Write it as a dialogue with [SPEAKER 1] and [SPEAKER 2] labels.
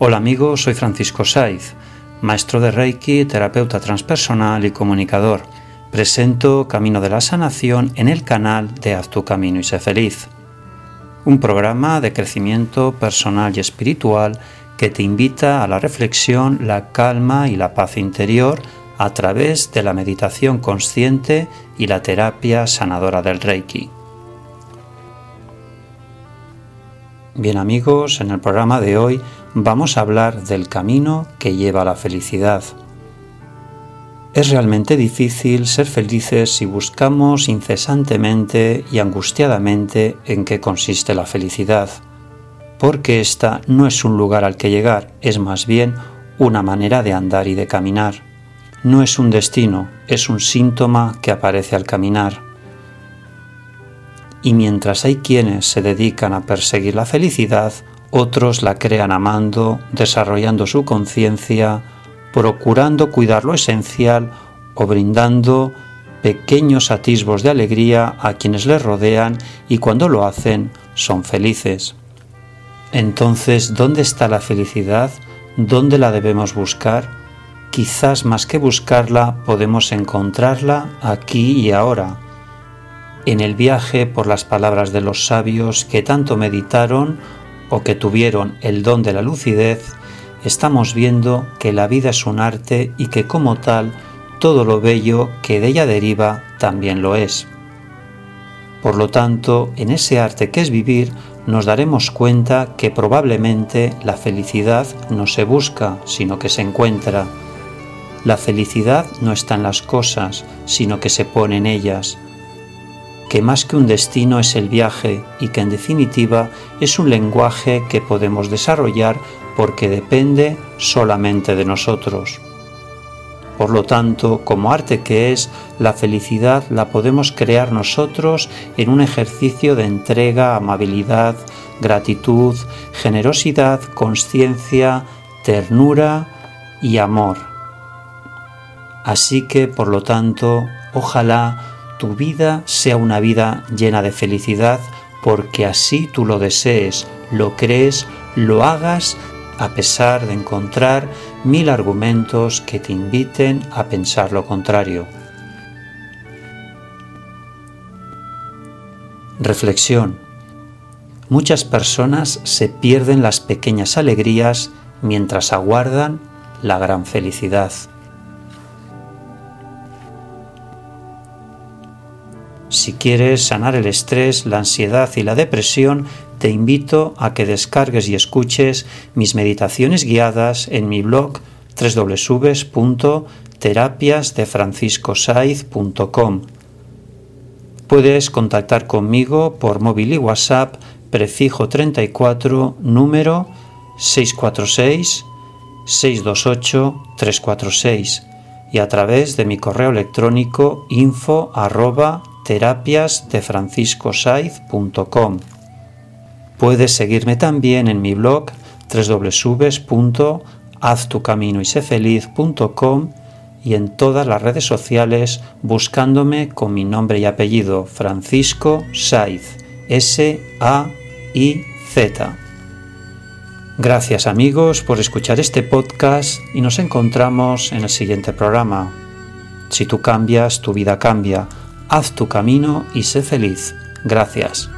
[SPEAKER 1] Hola amigos, soy Francisco Saiz, maestro de Reiki, terapeuta transpersonal y comunicador. Presento Camino de la Sanación en el canal de Haz tu Camino y sé feliz. Un programa de crecimiento personal y espiritual que te invita a la reflexión, la calma y la paz interior a través de la meditación consciente y la terapia sanadora del Reiki. Bien amigos, en el programa de hoy vamos a hablar del camino que lleva a la felicidad. Es realmente difícil ser felices si buscamos incesantemente y angustiadamente en qué consiste la felicidad, porque esta no es un lugar al que llegar, es más bien una manera de andar y de caminar. No es un destino, es un síntoma que aparece al caminar. Y mientras hay quienes se dedican a perseguir la felicidad, otros la crean amando, desarrollando su conciencia, procurando cuidar lo esencial o brindando pequeños atisbos de alegría a quienes les rodean y cuando lo hacen son felices. Entonces, ¿dónde está la felicidad? ¿Dónde la debemos buscar? Quizás más que buscarla podemos encontrarla aquí y ahora, en el viaje por las palabras de los sabios que tanto meditaron o que tuvieron el don de la lucidez, estamos viendo que la vida es un arte y que como tal todo lo bello que de ella deriva también lo es. Por lo tanto, en ese arte que es vivir, nos daremos cuenta que probablemente la felicidad no se busca, sino que se encuentra. La felicidad no está en las cosas, sino que se pone en ellas que más que un destino es el viaje y que en definitiva es un lenguaje que podemos desarrollar porque depende solamente de nosotros. Por lo tanto, como arte que es, la felicidad la podemos crear nosotros en un ejercicio de entrega, amabilidad, gratitud, generosidad, conciencia, ternura y amor. Así que, por lo tanto, ojalá tu vida sea una vida llena de felicidad porque así tú lo desees, lo crees, lo hagas a pesar de encontrar mil argumentos que te inviten a pensar lo contrario. Reflexión. Muchas personas se pierden las pequeñas alegrías mientras aguardan la gran felicidad. Si quieres sanar el estrés, la ansiedad y la depresión, te invito a que descargues y escuches mis meditaciones guiadas en mi blog www.terapiasdefranciscosaiz.com. Puedes contactar conmigo por móvil y WhatsApp prefijo 34 número 646 628 346 y a través de mi correo electrónico info arroba terapiasdefranciscosaiz.com. Puedes seguirme también en mi blog www.haztucaminoysefeliz.com y en todas las redes sociales buscándome con mi nombre y apellido Francisco Saiz, S-A-I-Z. Gracias amigos por escuchar este podcast y nos encontramos en el siguiente programa. Si tú cambias, tu vida cambia. Haz tu camino y sé feliz. Gracias.